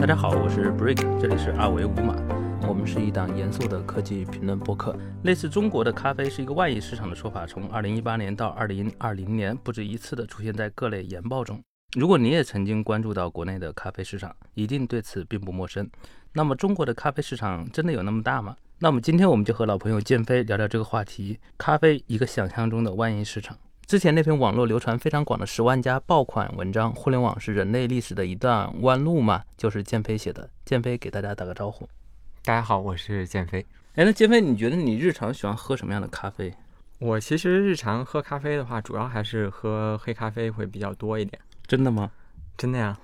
大家好，我是 Brick，这里是二维五码。我们是一档严肃的科技评论播客。类似中国的咖啡是一个万亿市场的说法，从2018年到2020年，不止一次的出现在各类研报中。如果你也曾经关注到国内的咖啡市场，一定对此并不陌生。那么，中国的咖啡市场真的有那么大吗？那么今天我们就和老朋友建飞聊聊这个话题：咖啡一个想象中的万亿市场。之前那篇网络流传非常广的十万加爆款文章《互联网是人类历史的一段弯路嘛》，就是建飞写的。建飞给大家打个招呼。大家好，我是建飞。哎，那建飞，你觉得你日常喜欢喝什么样的咖啡？我其实日常喝咖啡的话，主要还是喝黑咖啡会比较多一点。真的吗？真的呀。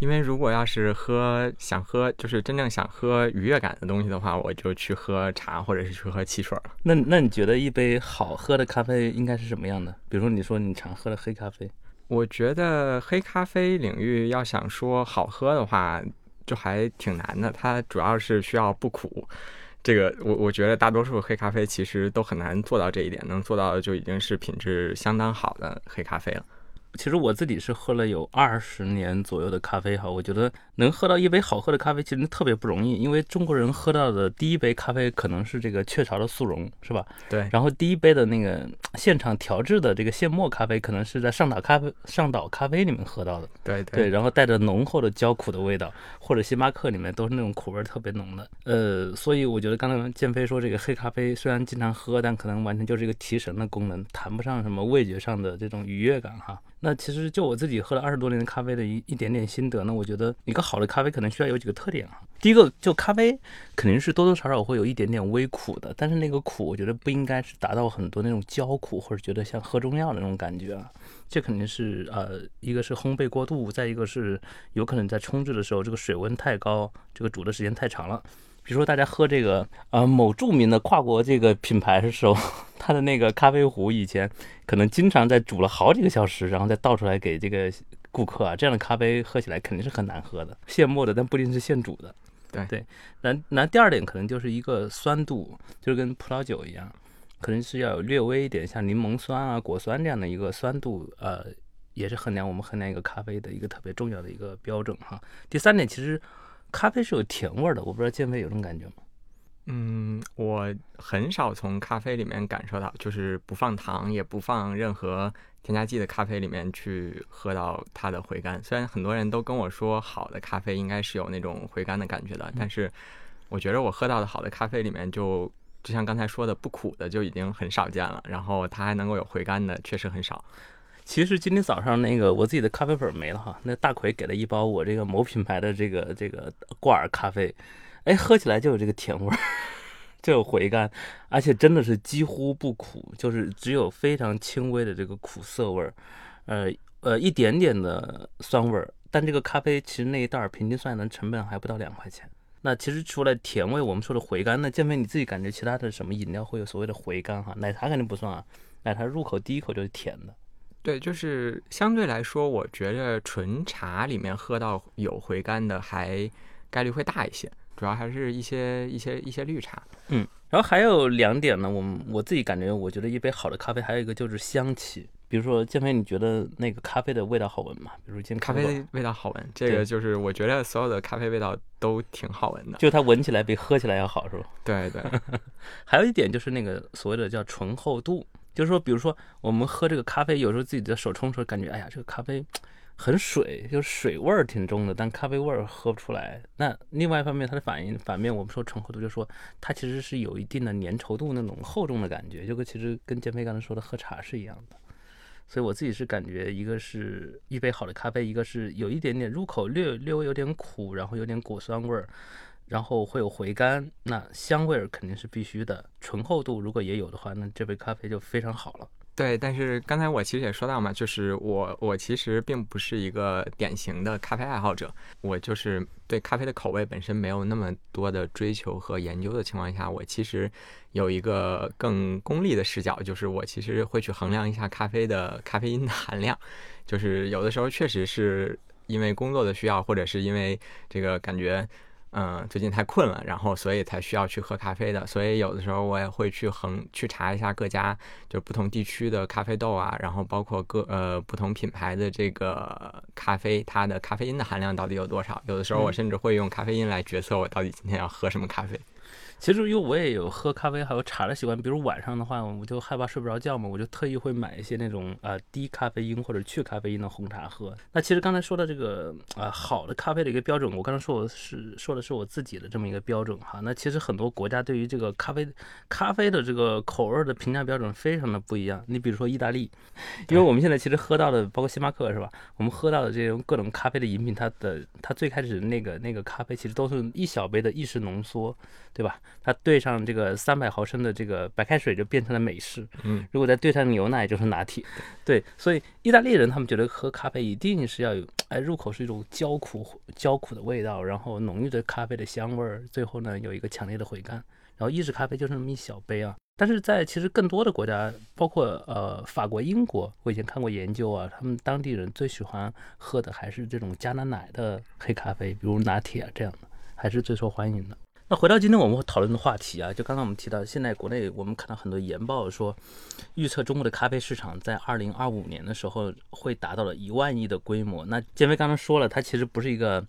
因为如果要是喝想喝，就是真正想喝愉悦感的东西的话，我就去喝茶或者是去喝汽水了。那那你觉得一杯好喝的咖啡应该是什么样的？比如说你说你常喝的黑咖啡，我觉得黑咖啡领域要想说好喝的话，就还挺难的。它主要是需要不苦，这个我我觉得大多数黑咖啡其实都很难做到这一点，能做到的就已经是品质相当好的黑咖啡了。其实我自己是喝了有二十年左右的咖啡哈，我觉得能喝到一杯好喝的咖啡其实特别不容易，因为中国人喝到的第一杯咖啡可能是这个雀巢的速溶，是吧？对。然后第一杯的那个现场调制的这个现磨咖啡，可能是在上岛咖啡上岛咖啡里面喝到的。对对。然后带着浓厚的焦苦的味道，或者星巴克里面都是那种苦味特别浓的。呃，所以我觉得刚才建飞说这个黑咖啡虽然经常喝，但可能完全就是一个提神的功能，谈不上什么味觉上的这种愉悦感哈。那其实就我自己喝了二十多年的咖啡的一一点点心得呢，我觉得一个好的咖啡可能需要有几个特点啊。第一个，就咖啡肯定是多多少少会有一点点微苦的，但是那个苦我觉得不应该是达到很多那种焦苦或者觉得像喝中药的那种感觉啊。这肯定是呃，一个是烘焙过度，再一个是有可能在冲制的时候这个水温太高，这个煮的时间太长了。比如说大家喝这个呃某著名的跨国这个品牌的时候，它的那个咖啡壶以前可能经常在煮了好几个小时，然后再倒出来给这个顾客啊，这样的咖啡喝起来肯定是很难喝的，现磨的，但不一定是现煮的。对对，那那第二点可能就是一个酸度，就是跟葡萄酒一样，可能是要有略微一点像柠檬酸啊、果酸这样的一个酸度，呃，也是衡量我们衡量一个咖啡的一个特别重要的一个标准哈。第三点其实。咖啡是有甜味的，我不知道建飞有这种感觉吗？嗯，我很少从咖啡里面感受到，就是不放糖也不放任何添加剂的咖啡里面去喝到它的回甘。虽然很多人都跟我说好的咖啡应该是有那种回甘的感觉的，但是我觉得我喝到的好的咖啡里面，就就像刚才说的不苦的就已经很少见了，然后它还能够有回甘的，确实很少。其实今天早上那个我自己的咖啡粉没了哈，那大奎给了一包我这个某品牌的这个这个挂耳咖啡，哎，喝起来就有这个甜味儿，就有回甘，而且真的是几乎不苦，就是只有非常轻微的这个苦涩味儿，呃呃一点点的酸味儿，但这个咖啡其实那一袋儿平均算下来成本还不到两块钱。那其实除了甜味，我们说的回甘，那建飞你自己感觉其他的什么饮料会有所谓的回甘哈？奶茶肯定不算啊，奶茶入口第一口就是甜的。对，就是相对来说，我觉得纯茶里面喝到有回甘的还概率会大一些，主要还是一些一些一些绿茶。嗯，然后还有两点呢，我们我自己感觉，我觉得一杯好的咖啡还有一个就是香气。比如说建飞，你觉得那个咖啡的味道好闻吗？比如今咖啡味道好闻，这个就是我觉得所有的咖啡味道都挺好闻的，就它闻起来比喝起来要好，是吧？对对。还有一点就是那个所谓的叫醇厚度。就是说，比如说我们喝这个咖啡，有时候自己的手冲出来，感觉哎呀，这个咖啡很水，就是水味儿挺重的，但咖啡味儿喝不出来。那另外一方面，它的反应反面，我们说醇厚度，就是说它其实是有一定的粘稠度那种厚重的感觉，就跟其实跟建飞刚才说的喝茶是一样的。所以我自己是感觉，一个是一杯好的咖啡，一个是有一点点入口略略微有点苦，然后有点果酸味儿。然后会有回甘，那香味儿肯定是必须的。醇厚度如果也有的话，那这杯咖啡就非常好了。对，但是刚才我其实也说到嘛，就是我我其实并不是一个典型的咖啡爱好者，我就是对咖啡的口味本身没有那么多的追求和研究的情况下，我其实有一个更功利的视角，就是我其实会去衡量一下咖啡的咖啡因的含量，就是有的时候确实是因为工作的需要，或者是因为这个感觉。嗯，最近太困了，然后所以才需要去喝咖啡的。所以有的时候我也会去横去查一下各家就不同地区的咖啡豆啊，然后包括各呃不同品牌的这个咖啡，它的咖啡因的含量到底有多少。有的时候我甚至会用咖啡因来决策我到底今天要喝什么咖啡。其实因为我也有喝咖啡还有茶的习惯，比如晚上的话，我就害怕睡不着觉嘛，我就特意会买一些那种呃低咖啡因或者去咖啡因的红茶喝。那其实刚才说的这个啊好的咖啡的一个标准，我刚才说我是说的是我自己的这么一个标准哈。那其实很多国家对于这个咖啡咖啡的这个口味的评价标准非常的不一样。你比如说意大利，因为我们现在其实喝到的包括星巴克是吧？我们喝到的这种各种咖啡的饮品，它的它最开始那个那个咖啡其实都是一小杯的意式浓缩，对吧？它兑上这个三百毫升的这个白开水就变成了美式，嗯，如果再兑上牛奶就是拿铁，对，所以意大利人他们觉得喝咖啡一定是要有，哎，入口是一种焦苦焦苦的味道，然后浓郁的咖啡的香味儿，最后呢有一个强烈的回甘，然后意式咖啡就是那么一小杯啊，但是在其实更多的国家，包括呃法国、英国，我以前看过研究啊，他们当地人最喜欢喝的还是这种加拿奶的黑咖啡，比如拿铁啊这样的，还是最受欢迎的。那回到今天我们讨论的话题啊，就刚刚我们提到，现在国内我们看到很多研报说，预测中国的咖啡市场在二零二五年的时候会达到了一万亿的规模。那建飞刚刚说了，他其实不是一个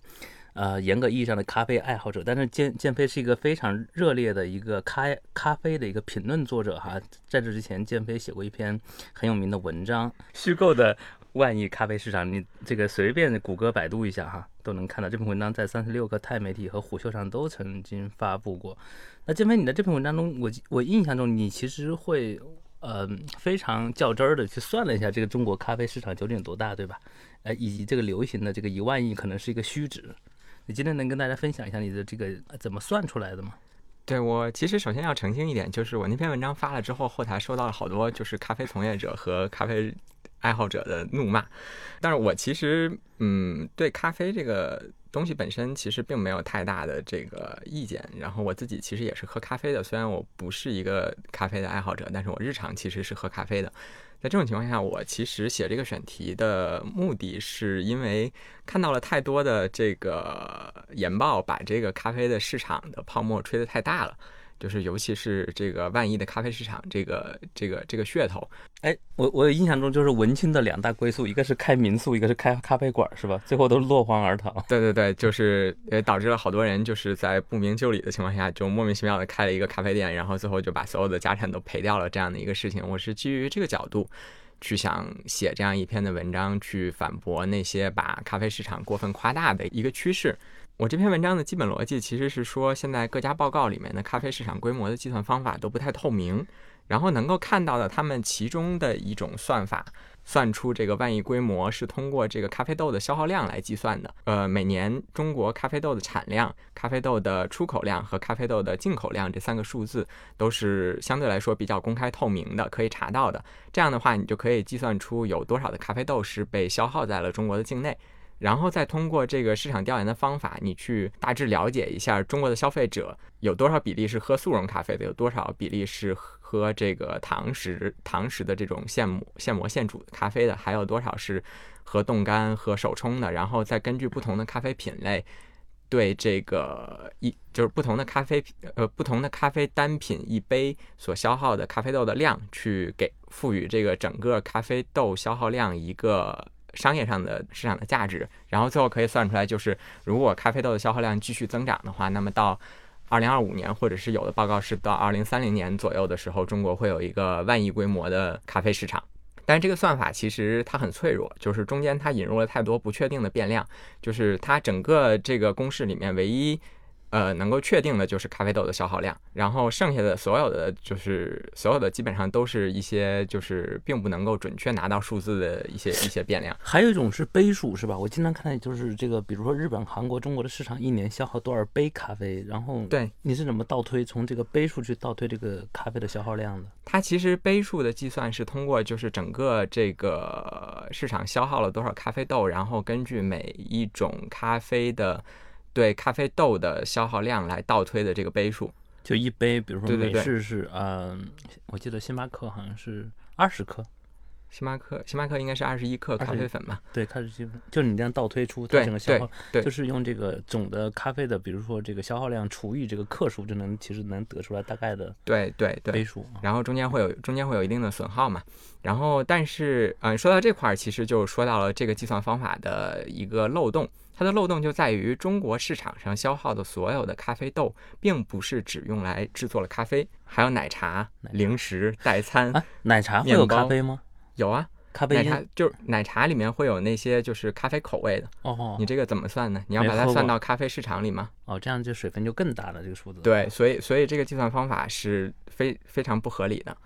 呃严格意义上的咖啡爱好者，但是建建飞是一个非常热烈的一个咖咖啡的一个评论作者哈。在这之前，建飞写过一篇很有名的文章，虚构的。万亿咖啡市场，你这个随便谷歌、百度一下哈，都能看到这篇文章在三十六个钛媒体和虎嗅上都曾经发布过。那建飞，你在这篇文章中，我我印象中你其实会呃非常较真儿的去算了一下这个中国咖啡市场究竟有多大，对吧？呃，以及这个流行的这个一万亿可能是一个虚值。你今天能跟大家分享一下你的这个怎么算出来的吗？对我其实首先要澄清一点，就是我那篇文章发了之后，后台收到了好多就是咖啡从业者和咖啡。爱好者的怒骂，但是我其实嗯，对咖啡这个东西本身其实并没有太大的这个意见。然后我自己其实也是喝咖啡的，虽然我不是一个咖啡的爱好者，但是我日常其实是喝咖啡的。在这种情况下，我其实写这个选题的目的是因为看到了太多的这个研报，把这个咖啡的市场的泡沫吹得太大了。就是，尤其是这个万亿的咖啡市场，这个这个这个噱头，哎，我我印象中就是文青的两大归宿，一个是开民宿，一个是开咖啡馆，是吧？最后都落荒而逃。对对对，就是也导致了好多人就是在不明就里的情况下，就莫名其妙的开了一个咖啡店，然后最后就把所有的家产都赔掉了这样的一个事情。我是基于这个角度去想写这样一篇的文章，去反驳那些把咖啡市场过分夸大的一个趋势。我这篇文章的基本逻辑其实是说，现在各家报告里面的咖啡市场规模的计算方法都不太透明，然后能够看到的他们其中的一种算法，算出这个万亿规模是通过这个咖啡豆的消耗量来计算的。呃，每年中国咖啡豆的产量、咖啡豆的出口量和咖啡豆的进口量这三个数字都是相对来说比较公开透明的，可以查到的。这样的话，你就可以计算出有多少的咖啡豆是被消耗在了中国的境内。然后再通过这个市场调研的方法，你去大致了解一下中国的消费者有多少比例是喝速溶咖啡的，有多少比例是喝这个堂食堂食的这种现磨现磨现煮的咖啡的，还有多少是喝冻干和手冲的。然后再根据不同的咖啡品类，对这个一就是不同的咖啡品呃不同的咖啡单品一杯所消耗的咖啡豆的量，去给赋予这个整个咖啡豆消耗量一个。商业上的市场的价值，然后最后可以算出来，就是如果咖啡豆的消耗量继续增长的话，那么到二零二五年，或者是有的报告是到二零三零年左右的时候，中国会有一个万亿规模的咖啡市场。但是这个算法其实它很脆弱，就是中间它引入了太多不确定的变量，就是它整个这个公式里面唯一。呃，能够确定的就是咖啡豆的消耗量，然后剩下的所有的就是所有的基本上都是一些就是并不能够准确拿到数字的一些一些变量。还有一种是杯数，是吧？我经常看到就是这个，比如说日本、韩国、中国的市场一年消耗多少杯咖啡，然后对你是怎么倒推从这个杯数去倒推这个咖啡的消耗量的？它其实杯数的计算是通过就是整个这个市场消耗了多少咖啡豆，然后根据每一种咖啡的。对咖啡豆的消耗量来倒推的这个杯数，就一杯，比如说美式是，嗯，我记得星巴克好像是二十克，星巴克，星巴克应该是二十一克咖啡粉吧？对，开始积分，就是你这样倒推出它对整个消耗，对就是用这个总的咖啡的，比如说这个消耗量除以这个克数，就能其实能得出来大概的对对对杯数。啊然后中间会有中间会有一定的损耗嘛。然后，但是，嗯、说到这块儿，其实就说到了这个计算方法的一个漏洞。它的漏洞就在于中国市场上消耗的所有的咖啡豆，并不是只用来制作了咖啡，还有奶茶、零食、代餐。啊，奶茶会有咖啡吗？有啊，咖啡茶就是奶茶里面会有那些就是咖啡口味的。哦你这个怎么算呢？你要把它算到咖啡市场里吗？哦，这样就水分就更大了，这个数字。对，所以所以这个计算方法是非非常不合理的。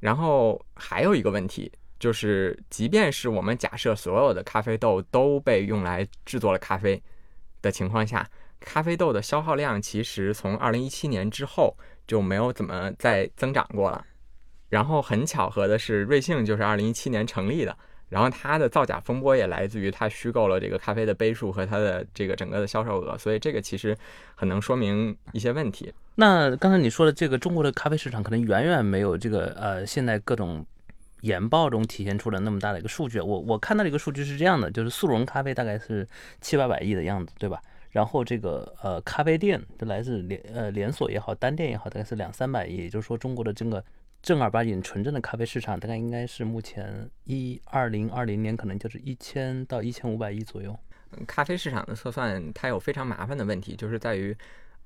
然后还有一个问题，就是即便是我们假设所有的咖啡豆都被用来制作了咖啡的情况下，咖啡豆的消耗量其实从二零一七年之后就没有怎么再增长过了。然后很巧合的是，瑞幸就是二零一七年成立的。然后它的造假风波也来自于它虚构了这个咖啡的杯数和它的这个整个的销售额，所以这个其实很能说明一些问题。那刚才你说的这个中国的咖啡市场，可能远远没有这个呃现在各种研报中体现出了那么大的一个数据。我我看到的一个数据是这样的，就是速溶咖啡大概是七八百亿的样子，对吧？然后这个呃咖啡店，就来自连呃连锁也好，单店也好，大概是两三百亿。也就是说，中国的这个正儿八经纯正的咖啡市场，大概应该是目前一二零二零年可能就是一千到一千五百亿左右。咖啡市场的测算，它有非常麻烦的问题，就是在于，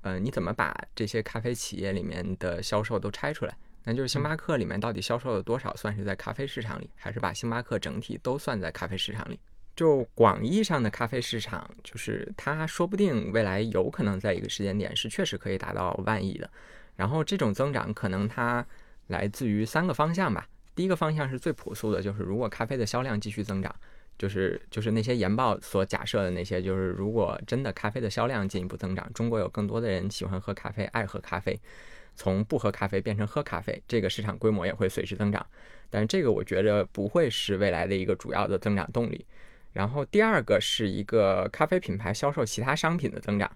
呃，你怎么把这些咖啡企业里面的销售都拆出来？那就是星巴克里面到底销售了多少算是在咖啡市场里，还是把星巴克整体都算在咖啡市场里？就广义上的咖啡市场，就是它说不定未来有可能在一个时间点是确实可以达到万亿的。然后这种增长可能它来自于三个方向吧。第一个方向是最朴素的，就是如果咖啡的销量继续增长，就是就是那些研报所假设的那些，就是如果真的咖啡的销量进一步增长，中国有更多的人喜欢喝咖啡，爱喝咖啡，从不喝咖啡变成喝咖啡，这个市场规模也会随之增长。但是这个我觉得不会是未来的一个主要的增长动力。然后第二个是一个咖啡品牌销售其他商品的增长，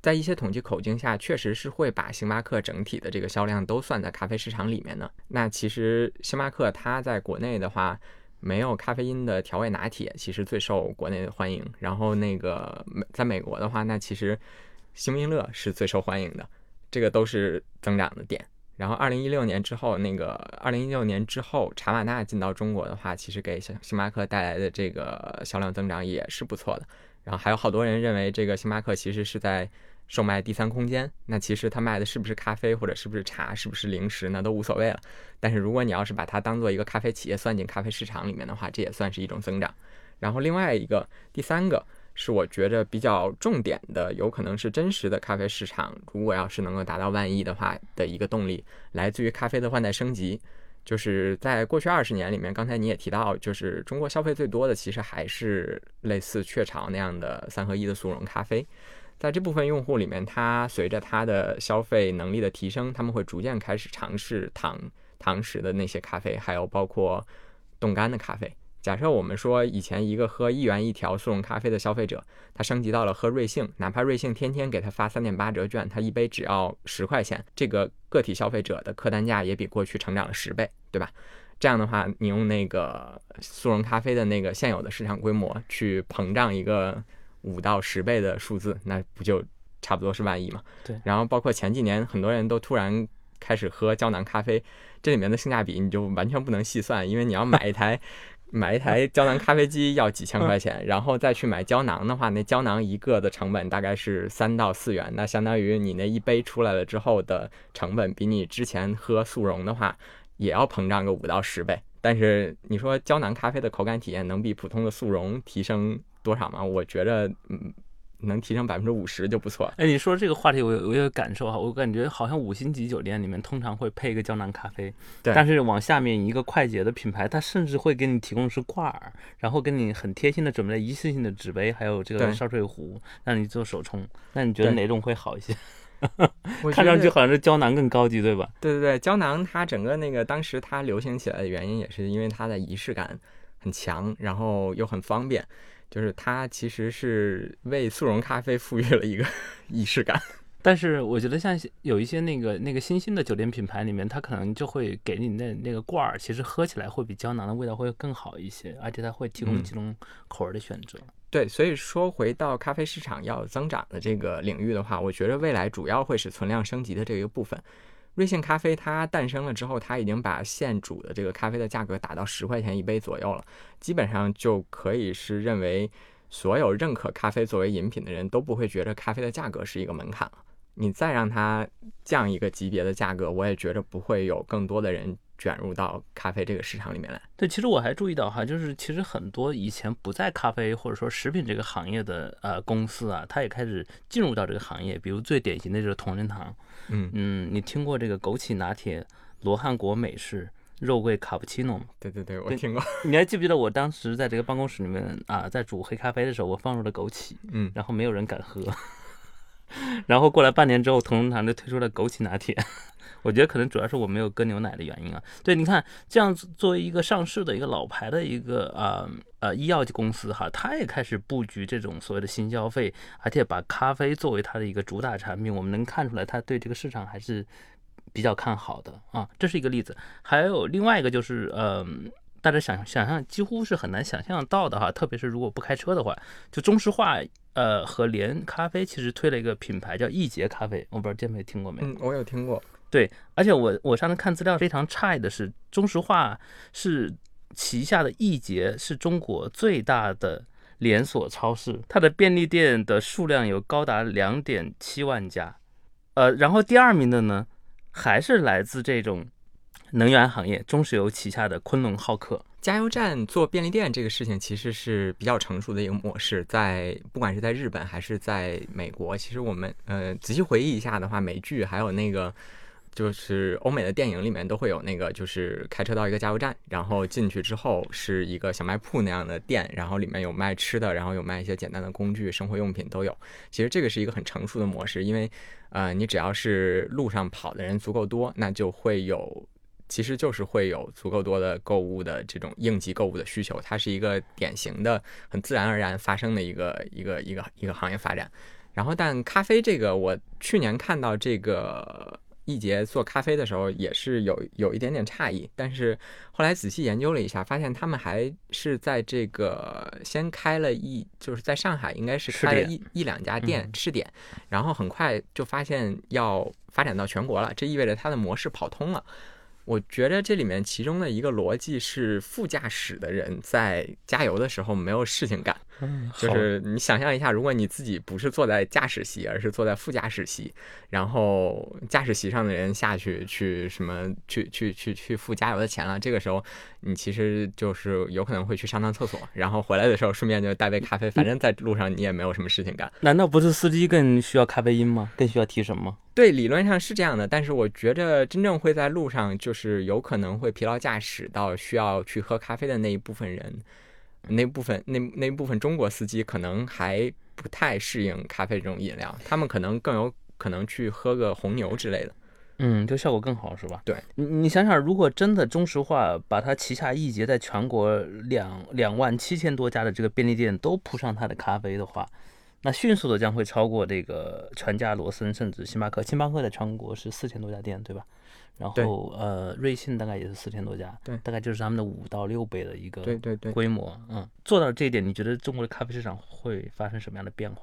在一些统计口径下，确实是会把星巴克整体的这个销量都算在咖啡市场里面的。那其实星巴克它在国内的话，没有咖啡因的调味拿铁其实最受国内的欢迎。然后那个在美国的话，那其实星冰乐是最受欢迎的，这个都是增长的点。然后二零一六年之后，那个二零一六年之后，茶瓦纳进到中国的话，其实给星星巴克带来的这个销量增长也是不错的。然后还有好多人认为这个星巴克其实是在售卖第三空间，那其实它卖的是不是咖啡或者是不是茶，是不是零食，那都无所谓了。但是如果你要是把它当做一个咖啡企业算进咖啡市场里面的话，这也算是一种增长。然后另外一个第三个是我觉着比较重点的，有可能是真实的咖啡市场，如果要是能够达到万亿的话的一个动力，来自于咖啡的换代升级。就是在过去二十年里面，刚才你也提到，就是中国消费最多的其实还是类似雀巢那样的三合一的速溶咖啡。在这部分用户里面，他随着他的消费能力的提升，他们会逐渐开始尝试糖糖食的那些咖啡，还有包括冻干的咖啡。假设我们说以前一个喝一元一条速溶咖啡的消费者，他升级到了喝瑞幸，哪怕瑞幸天天给他发三点八折券，他一杯只要十块钱，这个个体消费者的客单价也比过去成长了十倍，对吧？这样的话，你用那个速溶咖啡的那个现有的市场规模去膨胀一个五到十倍的数字，那不就差不多是万亿嘛？对。然后包括前几年很多人都突然开始喝胶囊咖啡，这里面的性价比你就完全不能细算，因为你要买一台。买一台胶囊咖啡机要几千块钱，然后再去买胶囊的话，那胶囊一个的成本大概是三到四元，那相当于你那一杯出来了之后的成本，比你之前喝速溶的话也要膨胀个五到十倍。但是你说胶囊咖啡的口感体验能比普通的速溶提升多少吗？我觉着，嗯。能提升百分之五十就不错。哎，你说这个话题，我有我有感受哈，我感觉好像五星级酒店里面通常会配一个胶囊咖啡，对。但是往下面一个快捷的品牌，它甚至会给你提供是挂耳，然后给你很贴心的准备了一次性的纸杯，还有这个烧水壶，让你做手冲。那你觉得哪种会好一些？看上去好像是胶囊更高级，对吧？对对对，胶囊它整个那个当时它流行起来的原因，也是因为它的仪式感很强，然后又很方便。就是它其实是为速溶咖啡赋予了一个 仪式感。但是我觉得像有一些那个那个新兴的酒店品牌里面，它可能就会给你那那个罐儿，其实喝起来会比胶囊的味道会更好一些，而且它会提供几种口味的选择。对，所以说回到咖啡市场要增长的这个领域的话，我觉得未来主要会是存量升级的这个部分。瑞幸咖啡它诞生了之后，它已经把现煮的这个咖啡的价格打到十块钱一杯左右了，基本上就可以是认为所有认可咖啡作为饮品的人都不会觉得咖啡的价格是一个门槛了。你再让它降一个级别的价格，我也觉得不会有更多的人卷入到咖啡这个市场里面来。对，其实我还注意到哈，就是其实很多以前不在咖啡或者说食品这个行业的呃公司啊，它也开始进入到这个行业。比如最典型的就是同仁堂，嗯嗯，你听过这个枸杞拿铁、罗汉果美式、肉桂卡布奇诺吗？对对对，我听过。你还记不记得我当时在这个办公室里面啊，在煮黑咖啡的时候，我放入了枸杞，嗯，然后没有人敢喝。然后过来半年之后，同仁堂就推出了枸杞拿铁。我觉得可能主要是我没有搁牛奶的原因啊。对，你看这样子作为一个上市的一个老牌的一个呃呃医药公司哈，它也开始布局这种所谓的新消费，而且把咖啡作为它的一个主打产品。我们能看出来，它对这个市场还是比较看好的啊。这是一个例子。还有另外一个就是呃，大家想想象几乎是很难想象到的哈，特别是如果不开车的话，就中石化。呃，和联咖啡其实推了一个品牌叫易捷咖啡，我不知道建飞听过没？嗯，我有听过。对，而且我我上次看资料非常诧异的是，中石化是旗下的易捷是中国最大的连锁超市，它的便利店的数量有高达两点七万家。呃，然后第二名的呢，还是来自这种能源行业，中石油旗下的昆仑浩克。加油站做便利店这个事情其实是比较成熟的一个模式，在不管是在日本还是在美国，其实我们呃仔细回忆一下的话，美剧还有那个就是欧美的电影里面都会有那个，就是开车到一个加油站，然后进去之后是一个小卖铺那样的店，然后里面有卖吃的，然后有卖一些简单的工具、生活用品都有。其实这个是一个很成熟的模式，因为呃你只要是路上跑的人足够多，那就会有。其实就是会有足够多的购物的这种应急购物的需求，它是一个典型的、很自然而然发生的一个一个一个一个行业发展。然后，但咖啡这个，我去年看到这个易捷做咖啡的时候，也是有有一点点诧异。但是后来仔细研究了一下，发现他们还是在这个先开了一，就是在上海应该是开了一一两家店试点，然后很快就发现要发展到全国了，这意味着它的模式跑通了。我觉得这里面其中的一个逻辑是，副驾驶的人在加油的时候没有事情干。嗯，就是你想象一下，如果你自己不是坐在驾驶席，而是坐在副驾驶席，然后驾驶席上的人下去去什么去去去去付加油的钱了，这个时候你其实就是有可能会去上趟厕所，然后回来的时候顺便就带杯咖啡，反正在路上你也没有什么事情干。难道不是司机更需要咖啡因吗？更需要提神吗？对，理论上是这样的，但是我觉得真正会在路上就是有可能会疲劳驾驶到需要去喝咖啡的那一部分人。那部分那那部分中国司机可能还不太适应咖啡这种饮料，他们可能更有可能去喝个红牛之类的，嗯，就效果更好是吧？对，你你想想，如果真的中石化把它旗下易捷在全国两两万七千多家的这个便利店都铺上它的咖啡的话，那迅速的将会超过这个全家、罗森甚至星巴克。星巴克在全国是四千多家店，对吧？然后呃，瑞幸大概也是四千多家，对，大概就是他们的五到六倍的一个对对对规模，嗯，做到这一点，你觉得中国的咖啡市场会发生什么样的变化？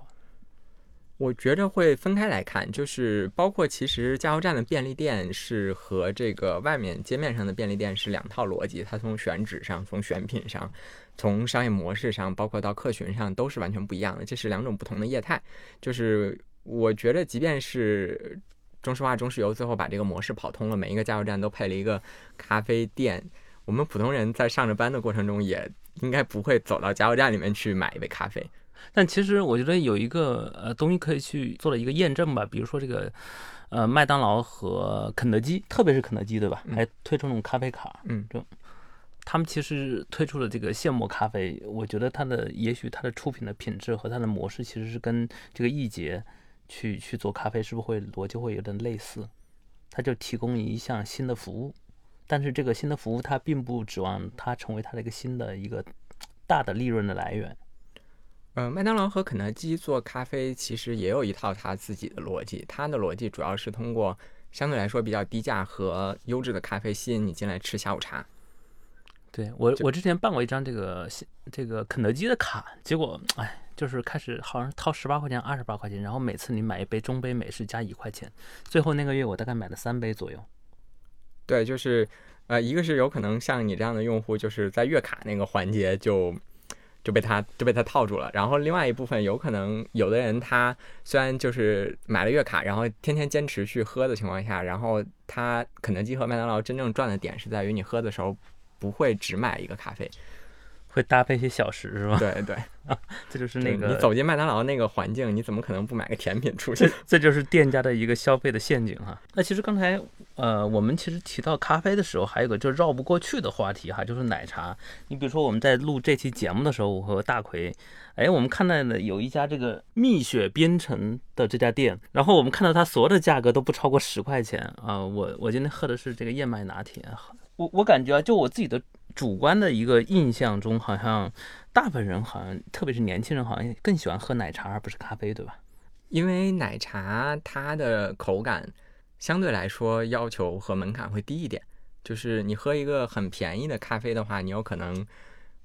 我觉得会分开来看，就是包括其实加油站的便利店是和这个外面街面上的便利店是两套逻辑，它从选址上、从选品上、从商业模式上，包括到客群上都是完全不一样的，这是两种不同的业态。就是我觉得，即便是。中石化、中石油最后把这个模式跑通了，每一个加油站都配了一个咖啡店。我们普通人在上着班的过程中，也应该不会走到加油站里面去买一杯咖啡。但其实我觉得有一个呃东西可以去做了一个验证吧，比如说这个呃麦当劳和肯德基，特别是肯德基对吧？还推出那种咖啡卡，嗯，就他们其实推出了这个现磨咖啡，我觉得它的也许它的出品的品质和它的模式其实是跟这个易捷。去去做咖啡是不是会逻辑会有点类似？他就提供一项新的服务，但是这个新的服务它并不指望它成为它的一个新的一个大的利润的来源。嗯，麦当劳和肯德基做咖啡其实也有一套它自己的逻辑，它的逻辑主要是通过相对来说比较低价和优质的咖啡吸引你进来吃下午茶。对我，我之前办过一张这个这个肯德基的卡，结果哎，就是开始好像掏十八块钱、二十八块钱，然后每次你买一杯中杯美式加一块钱，最后那个月我大概买了三杯左右。对，就是呃，一个是有可能像你这样的用户，就是在月卡那个环节就。就被他就被他套住了，然后另外一部分有可能有的人他虽然就是买了月卡，然后天天坚持去喝的情况下，然后他肯德基和麦当劳真正赚的点是在于你喝的时候不会只买一个咖啡。会搭配一些小食是吧？对对，啊这就是那个你走进麦当劳那个环境，你怎么可能不买个甜品出去？这就是店家的一个消费的陷阱哈。那其实刚才呃，我们其实提到咖啡的时候，还有个就绕不过去的话题哈，就是奶茶。你比如说我们在录这期节目的时候，我和大奎，哎，我们看到了有一家这个蜜雪冰城的这家店，然后我们看到它所有的价格都不超过十块钱啊。我我今天喝的是这个燕麦拿铁，我我感觉啊，就我自己的。主观的一个印象中，好像大部分人好像，特别是年轻人，好像更喜欢喝奶茶而不是咖啡，对吧？因为奶茶它的口感相对来说要求和门槛会低一点。就是你喝一个很便宜的咖啡的话，你有可能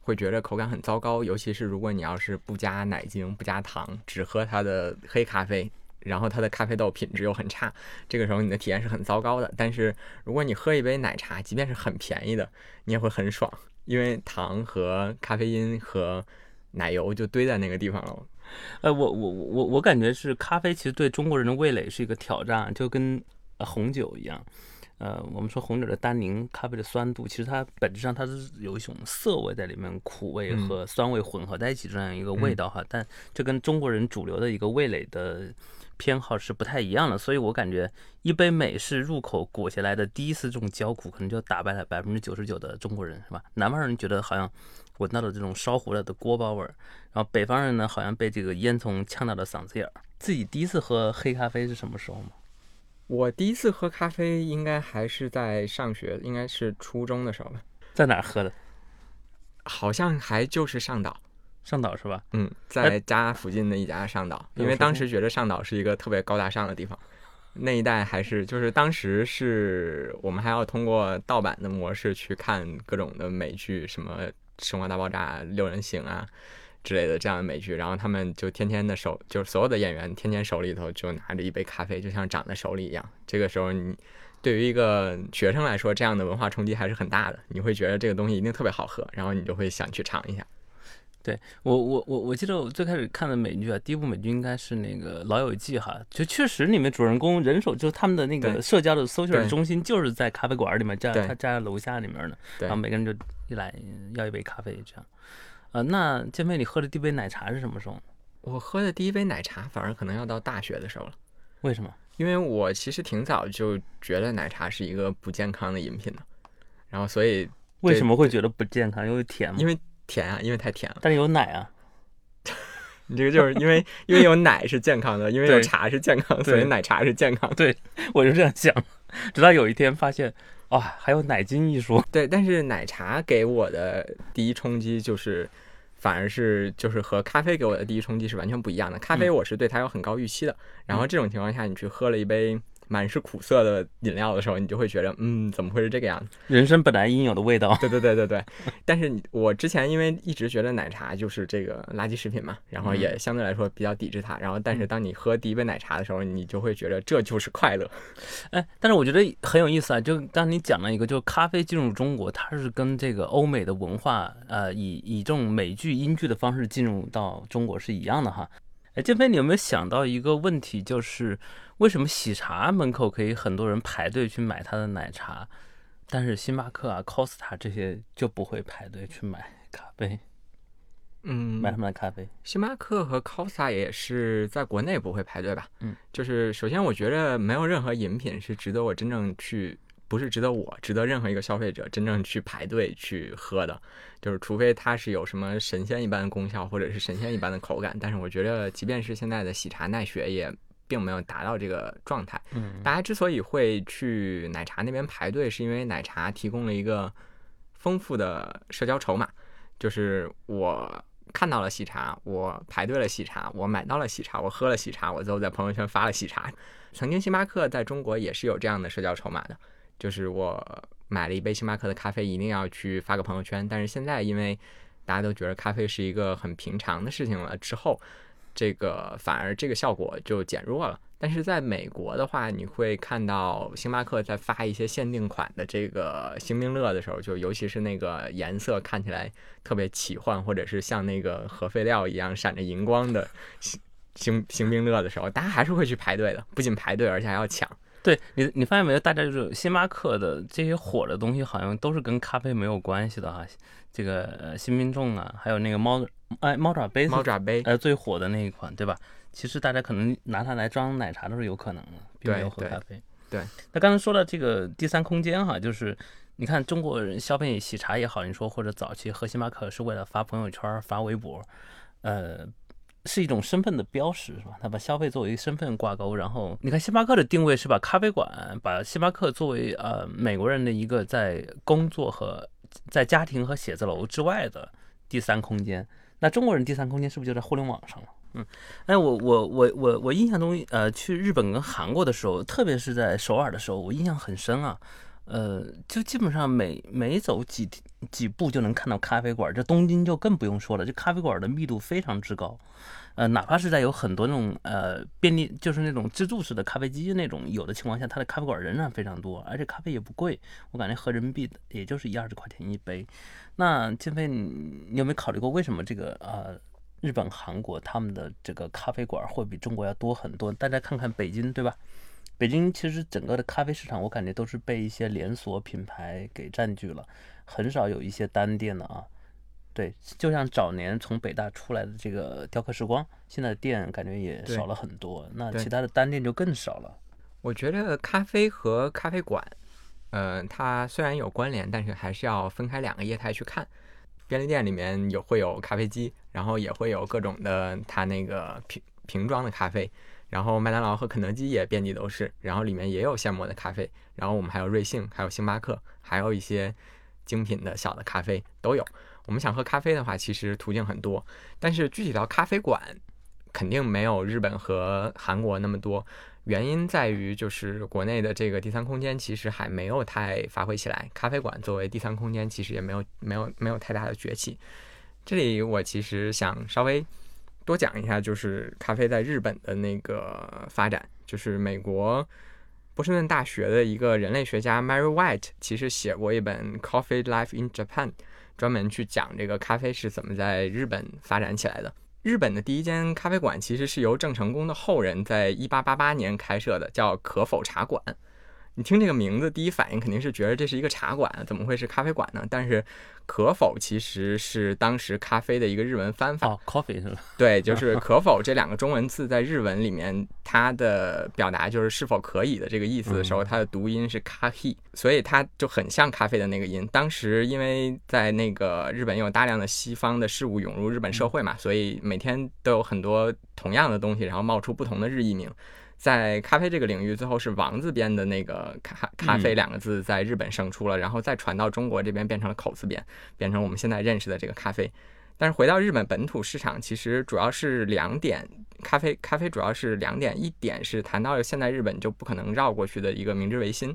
会觉得口感很糟糕，尤其是如果你要是不加奶精、不加糖，只喝它的黑咖啡。然后它的咖啡豆品质又很差，这个时候你的体验是很糟糕的。但是如果你喝一杯奶茶，即便是很便宜的，你也会很爽，因为糖和咖啡因和奶油就堆在那个地方了。呃，我我我我感觉是咖啡其实对中国人的味蕾是一个挑战，就跟红酒一样。呃，我们说红酒的单宁，咖啡的酸度，其实它本质上它是有一种涩味在里面，苦味和酸味混合在一起这样一个味道哈。但这跟中国人主流的一个味蕾的。偏好是不太一样的，所以我感觉一杯美式入口裹下来的第一次这种焦苦，可能就打败了百分之九十九的中国人，是吧？南方人觉得好像闻到了这种烧糊了的锅包味儿，然后北方人呢，好像被这个烟囱呛到了嗓子眼儿。自己第一次喝黑咖啡是什么时候吗？我第一次喝咖啡应该还是在上学，应该是初中的时候吧。在哪儿喝的？好像还就是上岛。上岛是吧？嗯，在家附近的一家上岛，因为当时觉得上岛是一个特别高大上的地方。那一代还是就是当时是我们还要通过盗版的模式去看各种的美剧，什么《生活大爆炸》《六人行》啊之类的这样的美剧。然后他们就天天的手，就是所有的演员天天手里头就拿着一杯咖啡，就像长在手里一样。这个时候，你对于一个学生来说，这样的文化冲击还是很大的。你会觉得这个东西一定特别好喝，然后你就会想去尝一下。对我我我我记得我最开始看的美剧啊，第一部美剧应该是那个《老友记》哈，就确实里面主人公人手就是他们的那个社交的 social 中心就是在咖啡馆里面，在他站在楼下里面呢，然后每个人就一来要一杯咖啡这样。呃，那建飞，你喝的第一杯奶茶是什么时候？我喝的第一杯奶茶反而可能要到大学的时候了。为什么？因为我其实挺早就觉得奶茶是一个不健康的饮品的，然后所以为什么会觉得不健康？因为甜吗？因为甜啊，因为太甜了。但是有奶啊，你这个就是因为因为有奶是健康的，因为有茶是健康，所以奶茶是健康的。对，我就这样想。直到有一天发现，哇，还有奶精一说。对，但是奶茶给我的第一冲击就是，反而是就是和咖啡给我的第一冲击是完全不一样的。咖啡我是对它有很高预期的，然后这种情况下你去喝了一杯。满是苦涩的饮料的时候，你就会觉得，嗯，怎么会是这个样子？人生本来应有的味道。对对对对对。但是我之前因为一直觉得奶茶就是这个垃圾食品嘛，然后也相对来说比较抵制它。然后，但是当你喝第一杯奶茶的时候，你就会觉得这就是快乐。哎，但是我觉得很有意思啊，就当你讲了一个，就是咖啡进入中国，它是跟这个欧美的文化，呃，以以这种美剧、英剧的方式进入到中国是一样的哈。哎，建飞，你有没有想到一个问题，就是？为什么喜茶门口可以很多人排队去买他的奶茶，但是星巴克啊、Costa 这些就不会排队去买咖啡？嗯，买他们的咖啡。星巴克和 Costa 也是在国内不会排队吧？嗯，就是首先我觉得没有任何饮品是值得我真正去，不是值得我，值得任何一个消费者真正去排队去喝的，就是除非它是有什么神仙一般的功效，或者是神仙一般的口感。但是我觉得，即便是现在的喜茶奈雪也。并没有达到这个状态。嗯，大家之所以会去奶茶那边排队，是因为奶茶提供了一个丰富的社交筹码。就是我看到了喜茶，我排队了喜茶，我买到了喜茶，我喝了喜茶，我最后在朋友圈发了喜茶。曾经星巴克在中国也是有这样的社交筹码的，就是我买了一杯星巴克的咖啡，一定要去发个朋友圈。但是现在因为大家都觉得咖啡是一个很平常的事情了，之后这个反而这个效果就减弱了。但是在美国的话，你会看到星巴克在发一些限定款的这个星冰乐的时候，就尤其是那个颜色看起来特别奇幻，或者是像那个核废料一样闪着荧光的星星星冰乐的时候，大家还是会去排队的，不仅排队，而且还要抢。对你，你发现没有？大家就是星巴克的这些火的东西，好像都是跟咖啡没有关系的哈。这个新民众啊，还有那个猫哎猫爪杯，猫爪杯呃最火的那一款，对吧？其实大家可能拿它来装奶茶都是有可能的，并没有喝咖啡。对，那刚才说到这个第三空间哈，就是你看中国人消费喜茶也好，你说或者早期喝星巴克是为了发朋友圈、发微博，呃，是一种身份的标识，是吧？他把消费作为身份挂钩，然后你看星巴克的定位是把咖啡馆，把星巴克作为呃美国人的一个在工作和在家庭和写字楼之外的第三空间。那中国人第三空间是不是就在互联网上了？嗯，哎，我我我我我印象中，呃，去日本跟韩国的时候，特别是在首尔的时候，我印象很深啊。呃，就基本上每每走几几步就能看到咖啡馆，这东京就更不用说了，这咖啡馆的密度非常之高。呃，哪怕是在有很多那种呃便利，就是那种自助式的咖啡机那种有的情况下，它的咖啡馆仍然非常多，而且咖啡也不贵，我感觉合人民币也就是一二十块钱一杯。那金飞，你有没有考虑过为什么这个呃？日本、韩国他们的这个咖啡馆会比中国要多很多。大家看看北京，对吧？北京其实整个的咖啡市场，我感觉都是被一些连锁品牌给占据了，很少有一些单店的啊。对，就像早年从北大出来的这个雕刻时光，现在店感觉也少了很多。那其他的单店就更少了。我觉得咖啡和咖啡馆，呃，它虽然有关联，但是还是要分开两个业态去看。便利店里面有会有咖啡机，然后也会有各种的它那个瓶瓶装的咖啡，然后麦当劳和肯德基也遍地都是，然后里面也有现磨的咖啡，然后我们还有瑞幸，还有星巴克，还有一些精品的小的咖啡都有。我们想喝咖啡的话，其实途径很多，但是具体到咖啡馆，肯定没有日本和韩国那么多。原因在于，就是国内的这个第三空间其实还没有太发挥起来。咖啡馆作为第三空间，其实也没有没有没有太大的崛起。这里我其实想稍微多讲一下，就是咖啡在日本的那个发展。就是美国波士顿大学的一个人类学家 Mary White 其实写过一本《Coffee Life in Japan》，专门去讲这个咖啡是怎么在日本发展起来的。日本的第一间咖啡馆其实是由郑成功的后人在一八八八年开设的，叫可否茶馆。你听这个名字，第一反应肯定是觉得这是一个茶馆，怎么会是咖啡馆呢？但是可否其实是当时咖啡的一个日文翻法。哦，coffee 是吧？对，就是可否这两个中文字在日文里面，它的表达就是是否可以的这个意思的时候，它的读音是咖 he，所以它就很像咖啡的那个音。当时因为在那个日本有大量的西方的事物涌入日本社会嘛，所以每天都有很多同样的东西，然后冒出不同的日译名。在咖啡这个领域，最后是王字边的那个咖咖啡两个字在日本胜出了，然后再传到中国这边变成了口字边，变成我们现在认识的这个咖啡。但是回到日本本土市场，其实主要是两点，咖啡咖啡主要是两点，一点是谈到了现在日本就不可能绕过去的一个明治维新。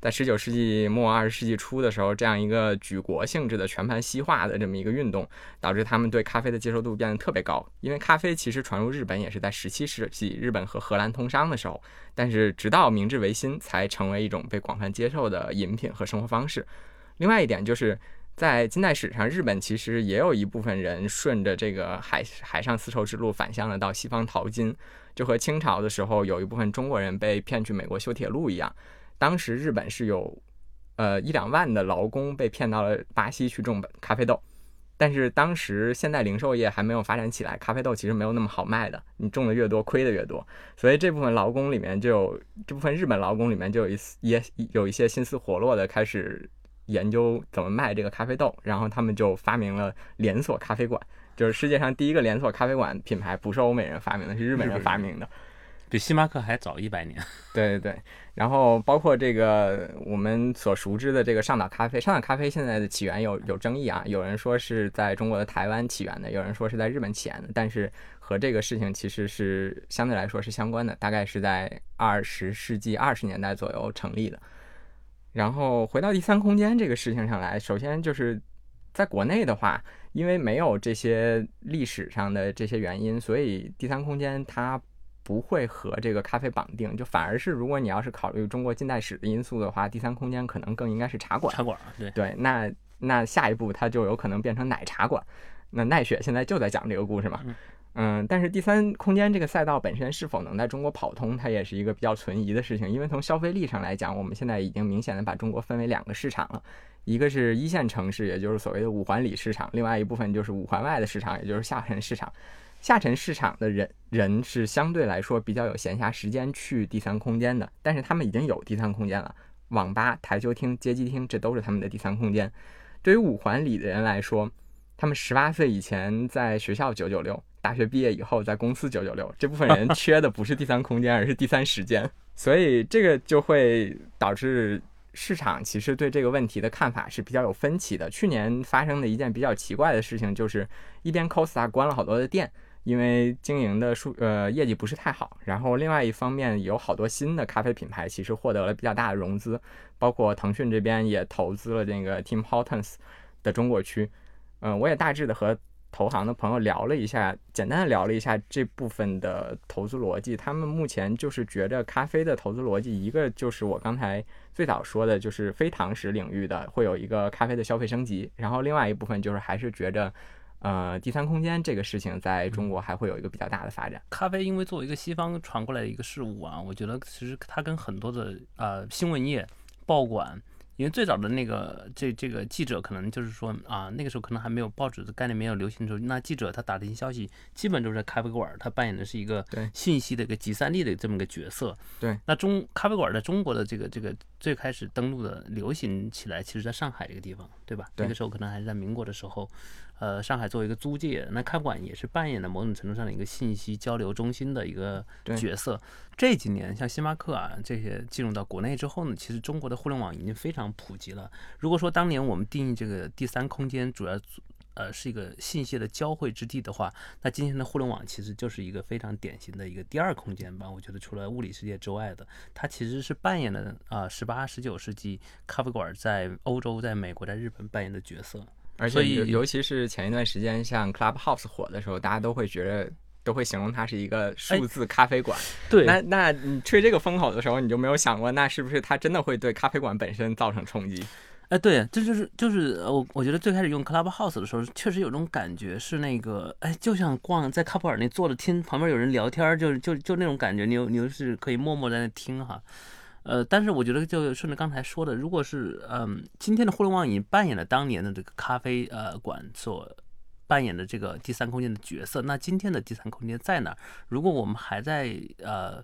在十九世纪末二十世纪初的时候，这样一个举国性质的全盘西化的这么一个运动，导致他们对咖啡的接受度变得特别高。因为咖啡其实传入日本也是在十七世纪日本和荷兰通商的时候，但是直到明治维新才成为一种被广泛接受的饮品和生活方式。另外一点就是在近代史上，日本其实也有一部分人顺着这个海海上丝绸之路返乡了到西方淘金，就和清朝的时候有一部分中国人被骗去美国修铁路一样。当时日本是有，呃一两万的劳工被骗到了巴西去种咖啡豆，但是当时现代零售业还没有发展起来，咖啡豆其实没有那么好卖的，你种的越多亏的越多，所以这部分劳工里面就有这部分日本劳工里面就有一也有一些心思活络的开始研究怎么卖这个咖啡豆，然后他们就发明了连锁咖啡馆，就是世界上第一个连锁咖啡馆品牌不是欧美人发明的，是日本人发明的。比星巴克还早一百年。对对对，然后包括这个我们所熟知的这个上岛咖啡，上岛咖啡现在的起源有有争议啊，有人说是在中国的台湾起源的，有人说是在日本起源的，但是和这个事情其实是相对来说是相关的，大概是在二十世纪二十年代左右成立的。然后回到第三空间这个事情上来，首先就是在国内的话，因为没有这些历史上的这些原因，所以第三空间它不会和这个咖啡绑定，就反而是如果你要是考虑中国近代史的因素的话，第三空间可能更应该是茶馆。茶馆，对对，那那下一步它就有可能变成奶茶馆。那奈雪现在就在讲这个故事嘛。嗯，但是第三空间这个赛道本身是否能在中国跑通，它也是一个比较存疑的事情。因为从消费力上来讲，我们现在已经明显的把中国分为两个市场了，一个是一线城市，也就是所谓的五环里市场；另外一部分就是五环外的市场，也就是下沉市场。下沉市场的人人是相对来说比较有闲暇时间去第三空间的，但是他们已经有第三空间了，网吧、台球厅、街机厅，这都是他们的第三空间。对于五环里的人来说，他们十八岁以前在学校九九六。大学毕业以后，在公司九九六，这部分人 缺的不是第三空间，而是第三时间，所以这个就会导致市场其实对这个问题的看法是比较有分歧的。去年发生的一件比较奇怪的事情，就是一边 Costa 关了好多的店，因为经营的数呃业绩不是太好，然后另外一方面有好多新的咖啡品牌其实获得了比较大的融资，包括腾讯这边也投资了这个 Tim Hortons 的中国区，嗯，我也大致的和。投行的朋友聊了一下，简单的聊了一下这部分的投资逻辑。他们目前就是觉着咖啡的投资逻辑，一个就是我刚才最早说的，就是非堂食领域的会有一个咖啡的消费升级。然后另外一部分就是还是觉着，呃，第三空间这个事情在中国还会有一个比较大的发展。咖啡因为作为一个西方传过来的一个事物啊，我觉得其实它跟很多的呃新闻业、报馆。因为最早的那个这这个记者可能就是说啊，那个时候可能还没有报纸的概念没有流行的时候，那记者他打听消息，基本都是在咖啡馆，他扮演的是一个信息的一个集散地的这么个角色。对，那中咖啡馆在中国的这个这个最开始登陆的流行起来，其实在上海这个地方，对吧？那个时候可能还是在民国的时候。呃，上海作为一个租界，那咖啡馆也是扮演了某种程度上的一个信息交流中心的一个角色。这几年，像星巴克啊这些进入到国内之后呢，其实中国的互联网已经非常普及了。如果说当年我们定义这个第三空间主要呃是一个信息的交汇之地的话，那今天的互联网其实就是一个非常典型的一个第二空间吧。我觉得除了物理世界之外的，它其实是扮演了啊十八、十九世纪咖啡馆在欧洲、在美国、在日本扮演的角色。而且，尤其是前一段时间，像 Clubhouse 火的时候，大家都会觉得，都会形容它是一个数字咖啡馆。对，那那你吹这个风口的时候，你就没有想过，那是不是它真的会对咖啡馆本身造成冲击？哎，对，这就是就是我我觉得最开始用 Clubhouse 的时候，确实有种感觉，是那个哎，就像逛在咖啡馆那坐着听旁边有人聊天，就是就就那种感觉，你你又是可以默默在那听哈。呃，但是我觉得就顺着刚才说的，如果是嗯，今天的互联网已经扮演了当年的这个咖啡呃馆所扮演的这个第三空间的角色，那今天的第三空间在哪？如果我们还在呃。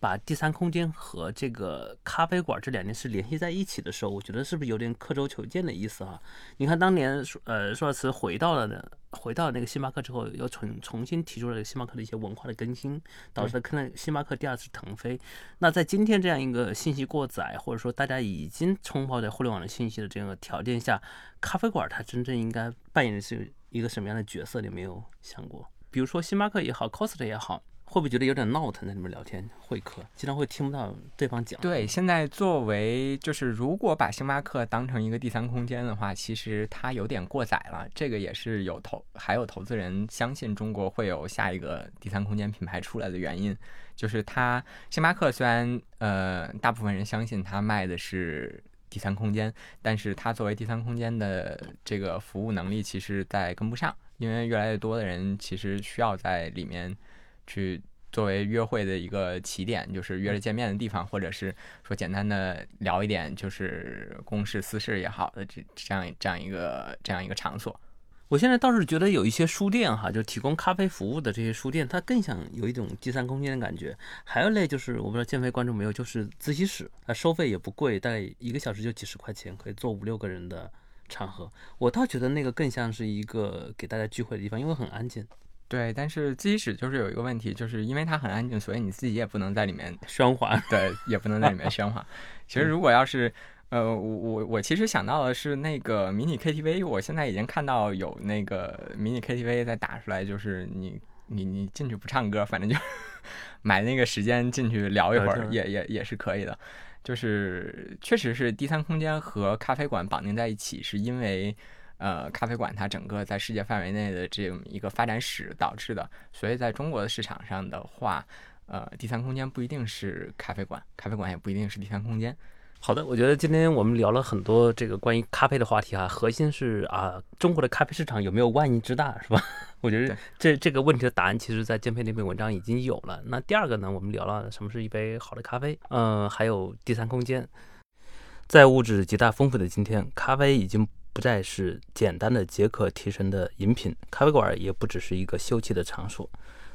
把第三空间和这个咖啡馆这两件事联系在一起的时候，我觉得是不是有点刻舟求剑的意思啊？你看当年呃，舒尔茨回到了回到那个星巴克之后，又重重新提出了星巴克的一些文化的更新，导致可能星巴克第二次腾飞。那在今天这样一个信息过载，或者说大家已经冲泡在互联网的信息的这样的条件下，咖啡馆它真正应该扮演的是一个什么样的角色？你没有想过？比如说星巴克也好，Costa 也好。会不会觉得有点闹腾，在里面聊天会客，经常会听不到对方讲？对，现在作为就是如果把星巴克当成一个第三空间的话，其实它有点过载了。这个也是有投还有投资人相信中国会有下一个第三空间品牌出来的原因，就是它星巴克虽然呃大部分人相信它卖的是第三空间，但是它作为第三空间的这个服务能力，其实在跟不上，因为越来越多的人其实需要在里面。去作为约会的一个起点，就是约着见面的地方，或者是说简单的聊一点，就是公事私事也好的这这样这样一个这样一个场所。我现在倒是觉得有一些书店哈，就提供咖啡服务的这些书店，它更想有一种第三空间的感觉。还有类就是我不知道建飞关注没有，就是自习室，它收费也不贵，大概一个小时就几十块钱，可以坐五六个人的场合。我倒觉得那个更像是一个给大家聚会的地方，因为很安静。对，但是自习室就是有一个问题，就是因为它很安静，所以你自己也不能在里面喧哗，对，也不能在里面喧哗。其实如果要是，呃，我我我其实想到的是那个迷你 KTV，我现在已经看到有那个迷你 KTV 在打出来，就是你你你进去不唱歌，反正就 买那个时间进去聊一会儿，也也也是可以的。就是确实是第三空间和咖啡馆绑定在一起，是因为。呃，咖啡馆它整个在世界范围内的这么一个发展史导致的，所以在中国的市场上的话，呃，第三空间不一定是咖啡馆，咖啡馆也不一定是第三空间。好的，我觉得今天我们聊了很多这个关于咖啡的话题啊，核心是啊，中国的咖啡市场有没有万亿之大，是吧？我觉得这这个问题的答案，其实在建佩那篇文章已经有了。那第二个呢，我们聊了什么是一杯好的咖啡，嗯，还有第三空间，在物质极大丰富的今天，咖啡已经。不再是简单的解渴提神的饮品，咖啡馆也不只是一个休憩的场所。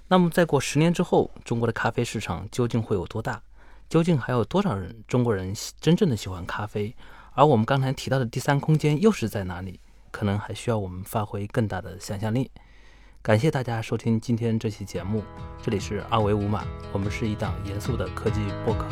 那么，再过十年之后，中国的咖啡市场究竟会有多大？究竟还有多少人中国人真正的喜欢咖啡？而我们刚才提到的第三空间又是在哪里？可能还需要我们发挥更大的想象力。感谢大家收听今天这期节目，这里是二维五码，我们是一档严肃的科技播客。